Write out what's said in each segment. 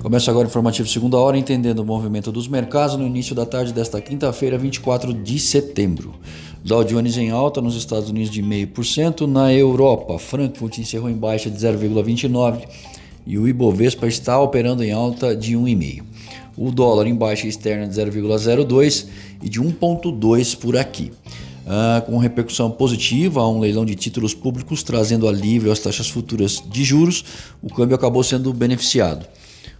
Começa agora o informativo segunda hora, entendendo o movimento dos mercados no início da tarde desta quinta-feira, 24 de setembro. Dow Jones em alta nos Estados Unidos de 0,5%, na Europa, Frankfurt encerrou em baixa de 0,29% e o Ibovespa está operando em alta de 1,5%. O dólar em baixa externa de 0,02% e de 1,2% por aqui. Ah, com repercussão positiva a um leilão de títulos públicos trazendo alívio às taxas futuras de juros, o câmbio acabou sendo beneficiado.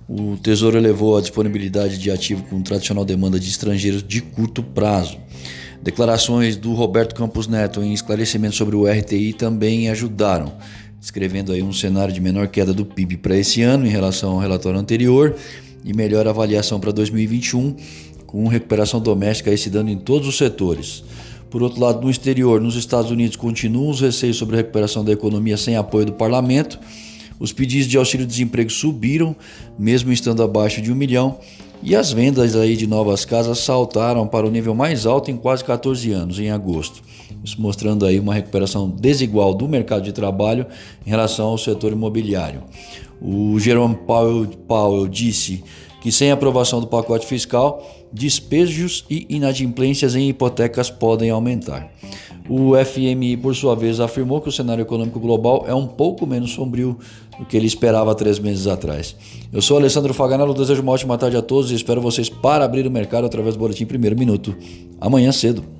O Tesouro elevou a disponibilidade de ativo com tradicional demanda de estrangeiros de curto prazo. Declarações do Roberto Campos Neto em esclarecimento sobre o RTI também ajudaram, descrevendo aí um cenário de menor queda do PIB para esse ano em relação ao relatório anterior e melhor avaliação para 2021, com recuperação doméstica se dando em todos os setores. Por outro lado, no exterior, nos Estados Unidos, continuam os receios sobre a recuperação da economia sem apoio do parlamento os pedidos de auxílio-desemprego subiram, mesmo estando abaixo de um milhão, e as vendas aí de novas casas saltaram para o nível mais alto em quase 14 anos, em agosto. Isso mostrando aí uma recuperação desigual do mercado de trabalho em relação ao setor imobiliário. O Jerome Powell, Powell disse que sem aprovação do pacote fiscal, despejos e inadimplências em hipotecas podem aumentar. O FMI, por sua vez, afirmou que o cenário econômico global é um pouco menos sombrio do que ele esperava três meses atrás. Eu sou Alessandro Faganello, desejo uma ótima tarde a todos e espero vocês para abrir o mercado através do Boletim Primeiro Minuto, amanhã cedo.